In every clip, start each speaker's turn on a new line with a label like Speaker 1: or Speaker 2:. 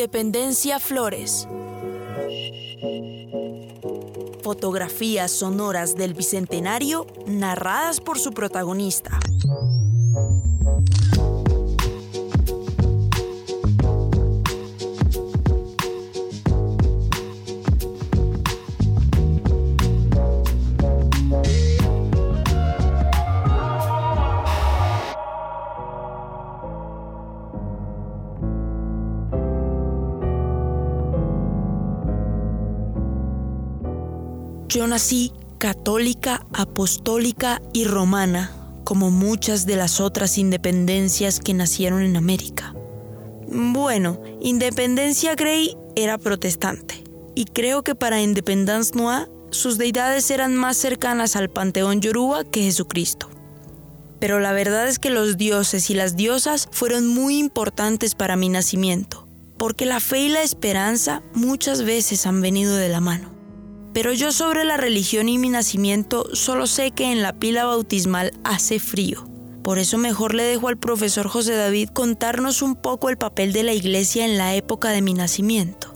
Speaker 1: Independencia Flores. Fotografías sonoras del Bicentenario narradas por su protagonista. Nací católica, apostólica y romana, como muchas de las otras independencias que nacieron en América. Bueno, Independencia Grey era protestante, y creo que para Independence Noir sus deidades eran más cercanas al panteón yoruba que Jesucristo. Pero la verdad es que los dioses y las diosas fueron muy importantes para mi nacimiento, porque la fe y la esperanza muchas veces han venido de la mano. Pero yo sobre la religión y mi nacimiento solo sé que en la pila bautismal hace frío. Por eso mejor le dejo al profesor José David contarnos un poco el papel de la iglesia en la época de mi nacimiento.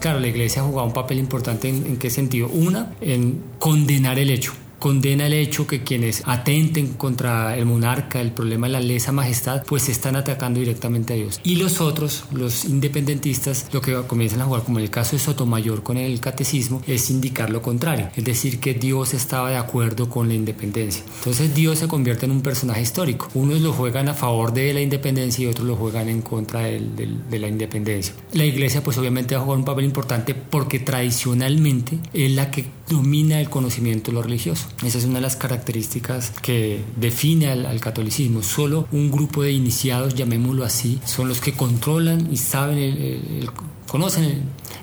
Speaker 2: Claro, la iglesia ha jugado un papel importante en, en qué sentido. Una, en condenar el hecho condena el hecho que quienes atenten contra el monarca, el problema de la lesa majestad, pues están atacando directamente a Dios. Y los otros, los independentistas, lo que comienzan a jugar, como en el caso de Sotomayor con el catecismo, es indicar lo contrario, es decir, que Dios estaba de acuerdo con la independencia. Entonces Dios se convierte en un personaje histórico. Unos lo juegan a favor de la independencia y otros lo juegan en contra de, de la independencia. La iglesia pues obviamente va a jugar un papel importante porque tradicionalmente es la que domina el conocimiento de lo religioso. Esa es una de las características que define al, catolicismo. Solo un grupo de iniciados, llamémoslo así, son los que controlan y saben, el, conocen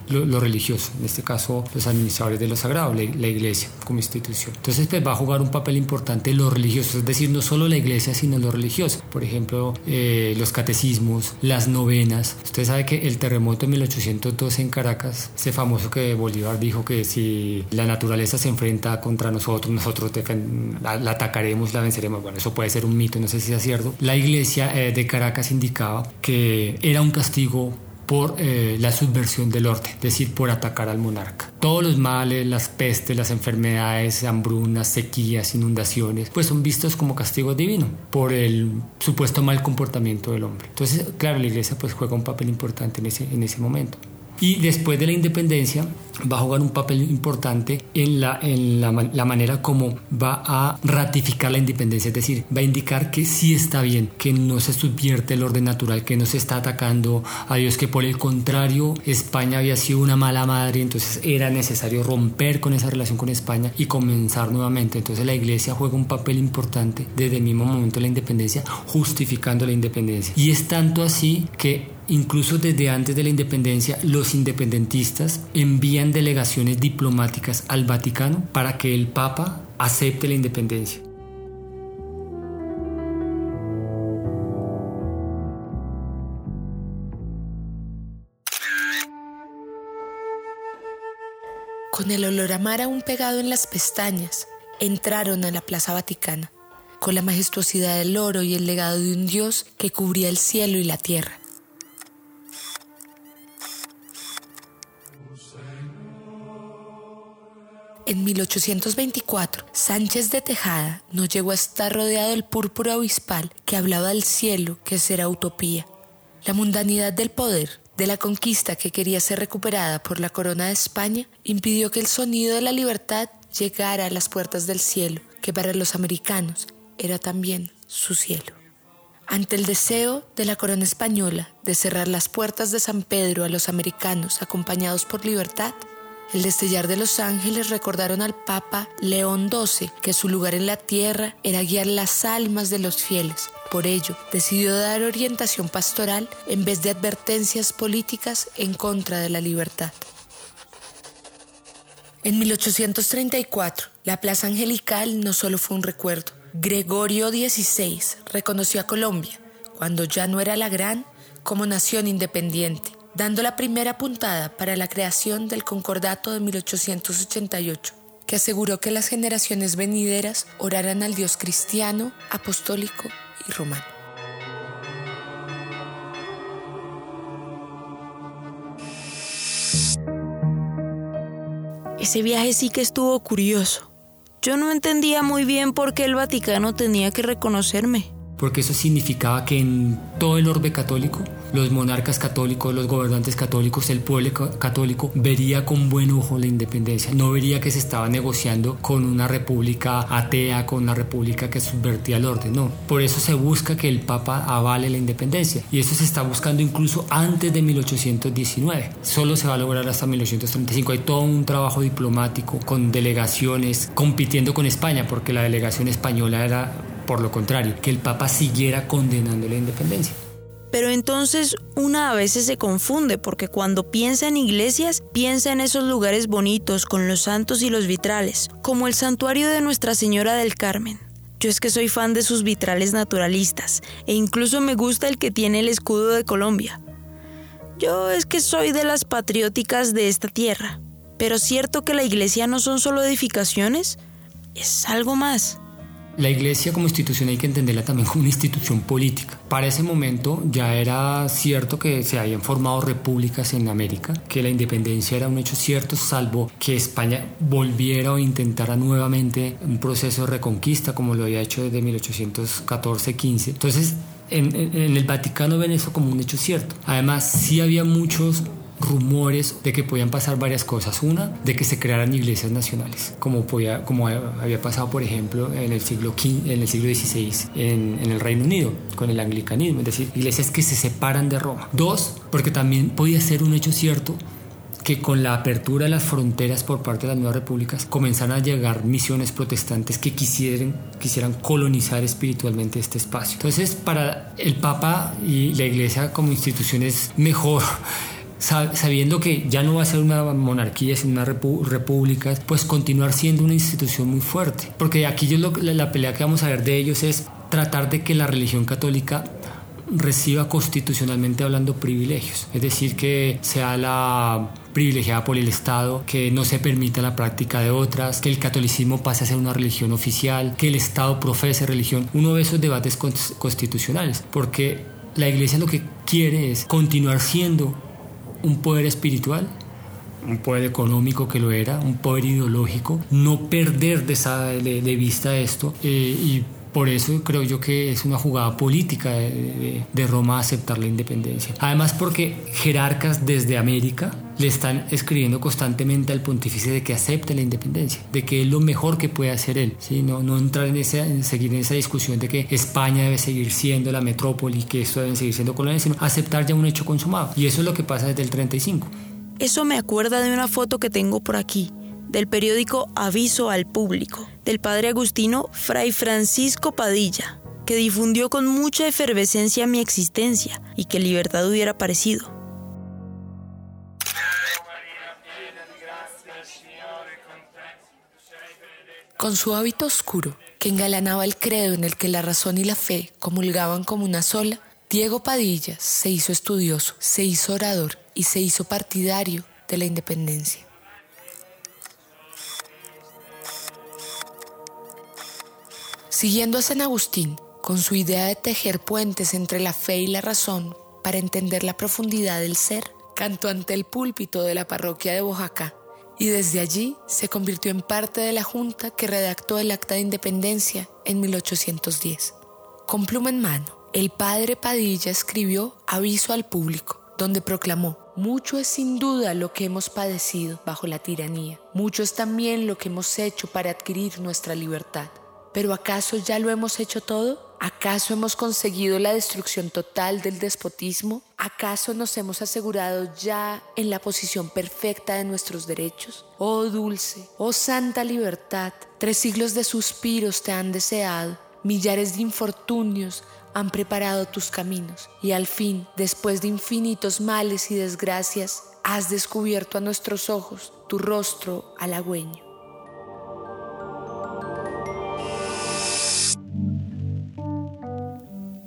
Speaker 2: lo, religioso, en este caso los administradores de lo sagrado, la, iglesia como institución. Entonces pues, va a jugar un papel importante lo religioso, es decir, no solo la iglesia, sino lo religioso. Por ejemplo, eh, los catecismos, las novenas. Usted sabe que el terremoto de 1812 en Caracas, ese famoso que Bolívar dijo que si la naturaleza se enfrenta contra nosotros, nosotros la, atacaremos, la venceremos. Bueno, eso puede ser un mito, no sé si es cierto. La iglesia eh, de Caracas indicaba que era un castigo por eh, la subversión del orden, es decir, por atacar al monarca. Todos los males, las pestes, las enfermedades, hambrunas, sequías, inundaciones, pues son vistos como castigo divino por el supuesto mal comportamiento del hombre. Entonces, claro, la iglesia pues juega un papel importante en ese, en ese momento. Y después de la independencia va a jugar un papel importante en, la, en la, manera como va a ratificar la independencia, es decir, va a indicar que sí está bien, que no se subvierte el orden natural, que no se está atacando a Dios, que por el contrario España había sido una mala madre, entonces era necesario romper con esa relación con España y comenzar nuevamente. Entonces la iglesia juega un papel importante desde el mismo momento de la independencia, justificando la independencia. Y es tanto así que Incluso desde antes de la independencia, los independentistas envían delegaciones diplomáticas al Vaticano para que el Papa acepte la independencia.
Speaker 3: Con el olor a aún pegado en las pestañas, entraron a la Plaza Vaticana, con la majestuosidad del oro y el legado de un dios que cubría el cielo y la tierra. En 1824, Sánchez de Tejada no llegó a estar rodeado del púrpura obispal que hablaba del cielo, que será utopía. La mundanidad del poder, de la conquista que quería ser recuperada por la corona de España, impidió que el sonido de la libertad llegara a las puertas del cielo, que para los americanos era también su cielo. Ante el deseo de la corona española de cerrar las puertas de San Pedro a los americanos acompañados por libertad, el destellar de los ángeles recordaron al Papa León XII que su lugar en la tierra era guiar las almas de los fieles. Por ello, decidió dar orientación pastoral en vez de advertencias políticas en contra de la libertad. En 1834, la Plaza Angelical no solo fue un recuerdo. Gregorio XVI reconoció a Colombia, cuando ya no era la gran, como nación independiente dando la primera puntada para la creación del Concordato de 1888, que aseguró que las generaciones venideras oraran al Dios cristiano, apostólico y romano.
Speaker 1: Ese viaje sí que estuvo curioso. Yo no entendía muy bien por qué el Vaticano tenía que reconocerme
Speaker 2: porque eso significaba que en todo el orbe católico, los monarcas católicos, los gobernantes católicos, el pueblo católico vería con buen ojo la independencia, no vería que se estaba negociando con una república atea, con una república que subvertía el orden, no. Por eso se busca que el Papa avale la independencia. Y eso se está buscando incluso antes de 1819, solo se va a lograr hasta 1835, hay todo un trabajo diplomático con delegaciones compitiendo con España, porque la delegación española era por lo contrario, que el Papa siguiera condenando la independencia.
Speaker 1: Pero entonces una a veces se confunde porque cuando piensa en iglesias, piensa en esos lugares bonitos con los santos y los vitrales, como el santuario de Nuestra Señora del Carmen. Yo es que soy fan de sus vitrales naturalistas e incluso me gusta el que tiene el escudo de Colombia. Yo es que soy de las patrióticas de esta tierra. Pero cierto que la iglesia no son solo edificaciones, es algo más.
Speaker 2: La iglesia como institución hay que entenderla también como una institución política. Para ese momento ya era cierto que se habían formado repúblicas en América, que la independencia era un hecho cierto, salvo que España volviera o intentara nuevamente un proceso de reconquista como lo había hecho desde 1814-15. Entonces, en, en, el Vaticano ven eso como un hecho cierto. Además, sí había muchos rumores de que podían pasar varias cosas. Una, de que se crearan iglesias nacionales, como, podía, como había pasado, por ejemplo, en el siglo, en el siglo XVI en, en el Reino Unido, con el anglicanismo, es decir, iglesias que se separan de Roma. Dos, porque también podía ser un hecho cierto que con la apertura de las fronteras por parte de las nuevas repúblicas comenzaron a llegar misiones protestantes que quisieran, quisieran colonizar espiritualmente este espacio. Entonces, para el Papa y la Iglesia como institución es mejor sabiendo que ya no va a ser una monarquía, sino una república, pues continuar siendo una institución muy fuerte. Porque aquí yo lo, la pelea que vamos a ver de ellos es tratar de que la religión católica reciba constitucionalmente hablando privilegios, es decir, que sea la privilegiada por el Estado, que no se permita la práctica de otras, que el catolicismo pase a ser una religión oficial, que el Estado profese religión, uno de esos debates constitucionales, porque la Iglesia lo que quiere es continuar siendo un poder espiritual, un poder económico que lo era, un poder ideológico, no perder de, esa, de, vista esto eh, y por eso creo yo que es una jugada política de, Roma aceptar la independencia. Además porque jerarcas desde América le están escribiendo constantemente al pontífice de que acepte la independencia, de que es lo mejor que puede hacer él. ¿sí? No, no entrar en, esa, en seguir en esa discusión de que España debe seguir siendo la metrópoli, que esto debe seguir siendo colonia, sino aceptar ya un hecho consumado. Y eso es lo que pasa desde el 35.
Speaker 1: Eso me acuerda de una foto que tengo por aquí del periódico Aviso al Público, del padre agustino Fray Francisco Padilla, que difundió con mucha efervescencia mi existencia y que libertad hubiera parecido.
Speaker 3: Con su hábito oscuro, que engalanaba el credo en el que la razón y la fe comulgaban como una sola, Diego Padilla se hizo estudioso, se hizo orador y se hizo partidario de la independencia. Siguiendo a San Agustín, con su idea de tejer puentes entre la fe y la razón para entender la profundidad del ser, cantó ante el púlpito de la parroquia de Oaxaca y desde allí se convirtió en parte de la junta que redactó el Acta de Independencia en 1810. Con pluma en mano, el padre Padilla escribió Aviso al público, donde proclamó, mucho es sin duda lo que hemos padecido bajo la tiranía, mucho es también lo que hemos hecho para adquirir nuestra libertad. Pero ¿acaso ya lo hemos hecho todo? ¿Acaso hemos conseguido la destrucción total del despotismo? ¿Acaso nos hemos asegurado ya en la posición perfecta de nuestros derechos? Oh dulce, oh santa libertad, tres siglos de suspiros te han deseado, millares de infortunios han preparado tus caminos y al fin, después de infinitos males y desgracias, has descubierto a nuestros ojos tu rostro halagüeño.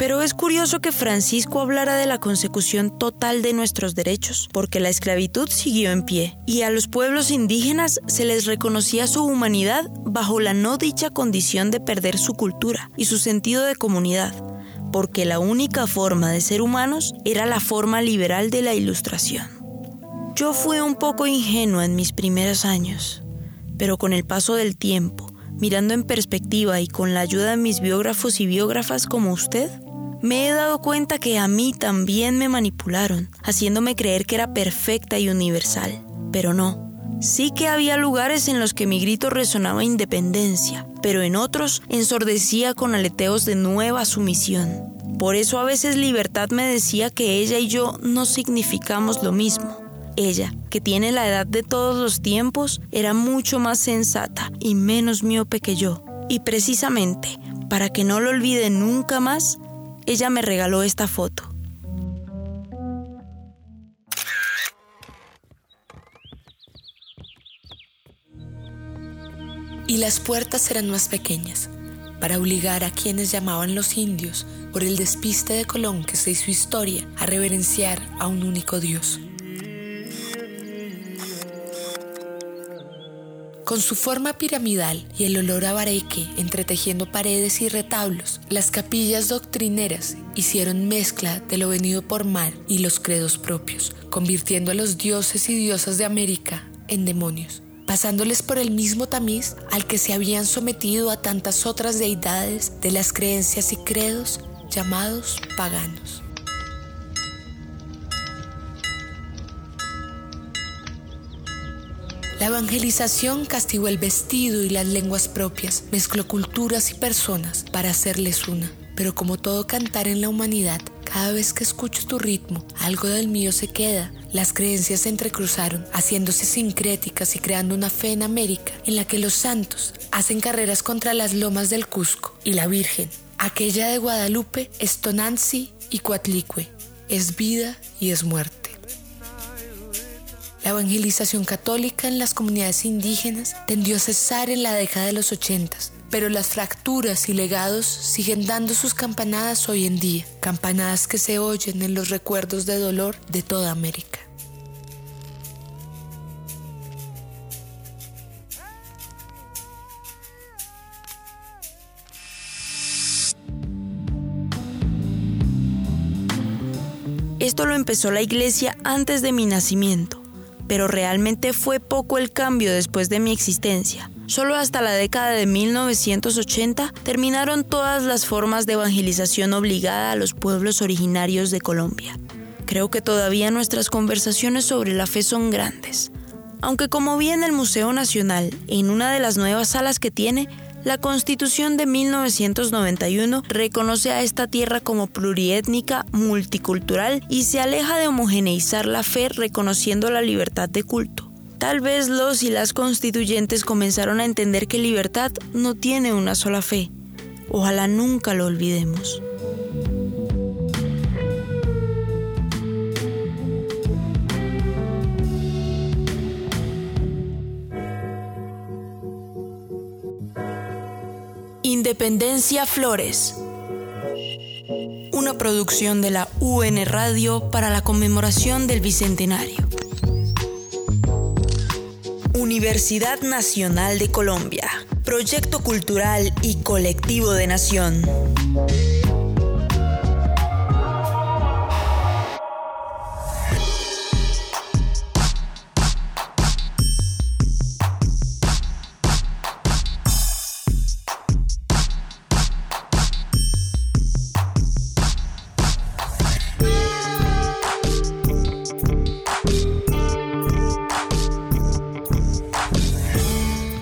Speaker 1: Pero es curioso que Francisco hablara de la consecución total de nuestros derechos, porque la esclavitud siguió en pie, y a los pueblos indígenas se les reconocía su humanidad bajo la no dicha condición de perder su cultura y su sentido de comunidad, porque la única forma de ser humanos era la forma liberal de la ilustración. Yo fui un poco ingenua en mis primeros años, pero con el paso del tiempo, mirando en perspectiva y con la ayuda de mis biógrafos y biógrafas como usted, me he dado cuenta que a mí también me manipularon, haciéndome creer que era perfecta y universal. Pero no. Sí que había lugares en los que mi grito resonaba independencia, pero en otros ensordecía con aleteos de nueva sumisión. Por eso a veces Libertad me decía que ella y yo no significamos lo mismo. Ella, que tiene la edad de todos los tiempos, era mucho más sensata y menos miope que yo. Y precisamente, para que no lo olvide nunca más, ella me regaló esta foto.
Speaker 3: Y las puertas eran más pequeñas, para obligar a quienes llamaban los indios, por el despiste de Colón que se hizo historia, a reverenciar a un único Dios. Con su forma piramidal y el olor a bareque entretejiendo paredes y retablos, las capillas doctrineras hicieron mezcla de lo venido por mar y los credos propios, convirtiendo a los dioses y diosas de América en demonios, pasándoles por el mismo tamiz al que se habían sometido a tantas otras deidades de las creencias y credos llamados paganos. La evangelización castigó el vestido y las lenguas propias, mezcló culturas y personas para hacerles una. Pero como todo cantar en la humanidad, cada vez que escucho tu ritmo, algo del mío se queda. Las creencias se entrecruzaron, haciéndose sincréticas y creando una fe en América en la que los santos hacen carreras contra las lomas del Cusco y la Virgen. Aquella de Guadalupe es Tonanzi y Coatlicue, es vida y es muerte. La evangelización católica en las comunidades indígenas tendió a cesar en la década de los 80, pero las fracturas y legados siguen dando sus campanadas hoy en día, campanadas que se oyen en los recuerdos de dolor de toda América.
Speaker 1: Esto lo empezó la iglesia antes de mi nacimiento pero realmente fue poco el cambio después de mi existencia. Solo hasta la década de 1980 terminaron todas las formas de evangelización obligada a los pueblos originarios de Colombia. Creo que todavía nuestras conversaciones sobre la fe son grandes. Aunque como vi en el Museo Nacional, en una de las nuevas salas que tiene, la Constitución de 1991 reconoce a esta tierra como pluriétnica, multicultural y se aleja de homogeneizar la fe reconociendo la libertad de culto. Tal vez los y las constituyentes comenzaron a entender que libertad no tiene una sola fe. Ojalá nunca lo olvidemos. Independencia Flores. Una producción de la UN Radio para la conmemoración del Bicentenario. Universidad Nacional de Colombia. Proyecto Cultural y Colectivo de Nación.